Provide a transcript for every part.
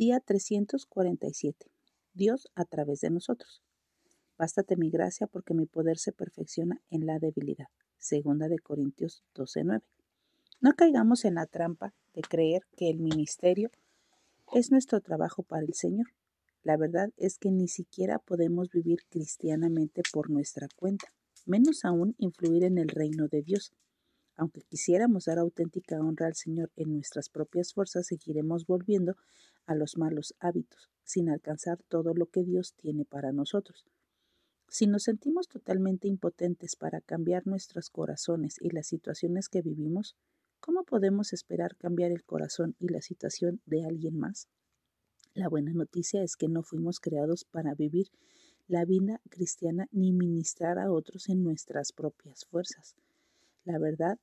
Día 347. Dios a través de nosotros. Bástate mi gracia porque mi poder se perfecciona en la debilidad. Segunda de Corintios 12:9. No caigamos en la trampa de creer que el ministerio es nuestro trabajo para el Señor. La verdad es que ni siquiera podemos vivir cristianamente por nuestra cuenta, menos aún influir en el reino de Dios. Aunque quisiéramos dar auténtica honra al Señor en nuestras propias fuerzas, seguiremos volviendo a los malos hábitos, sin alcanzar todo lo que Dios tiene para nosotros. Si nos sentimos totalmente impotentes para cambiar nuestros corazones y las situaciones que vivimos, ¿cómo podemos esperar cambiar el corazón y la situación de alguien más? La buena noticia es que no fuimos creados para vivir la vida cristiana ni ministrar a otros en nuestras propias fuerzas. La verdad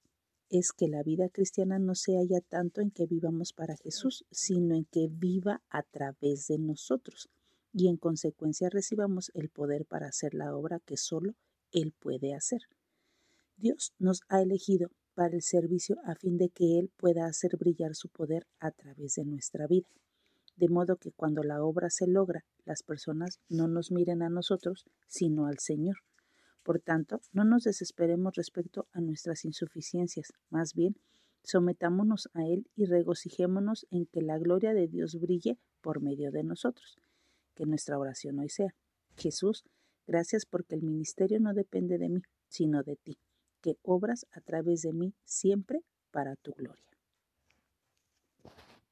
es que la vida cristiana no se halla tanto en que vivamos para Jesús, sino en que viva a través de nosotros y en consecuencia recibamos el poder para hacer la obra que solo Él puede hacer. Dios nos ha elegido para el servicio a fin de que Él pueda hacer brillar su poder a través de nuestra vida, de modo que cuando la obra se logra, las personas no nos miren a nosotros, sino al Señor por tanto, no nos desesperemos respecto a nuestras insuficiencias, más bien, sometámonos a Él y regocijémonos en que la gloria de Dios brille por medio de nosotros. Que nuestra oración hoy sea, Jesús, gracias porque el ministerio no depende de mí, sino de ti, que obras a través de mí siempre para tu gloria.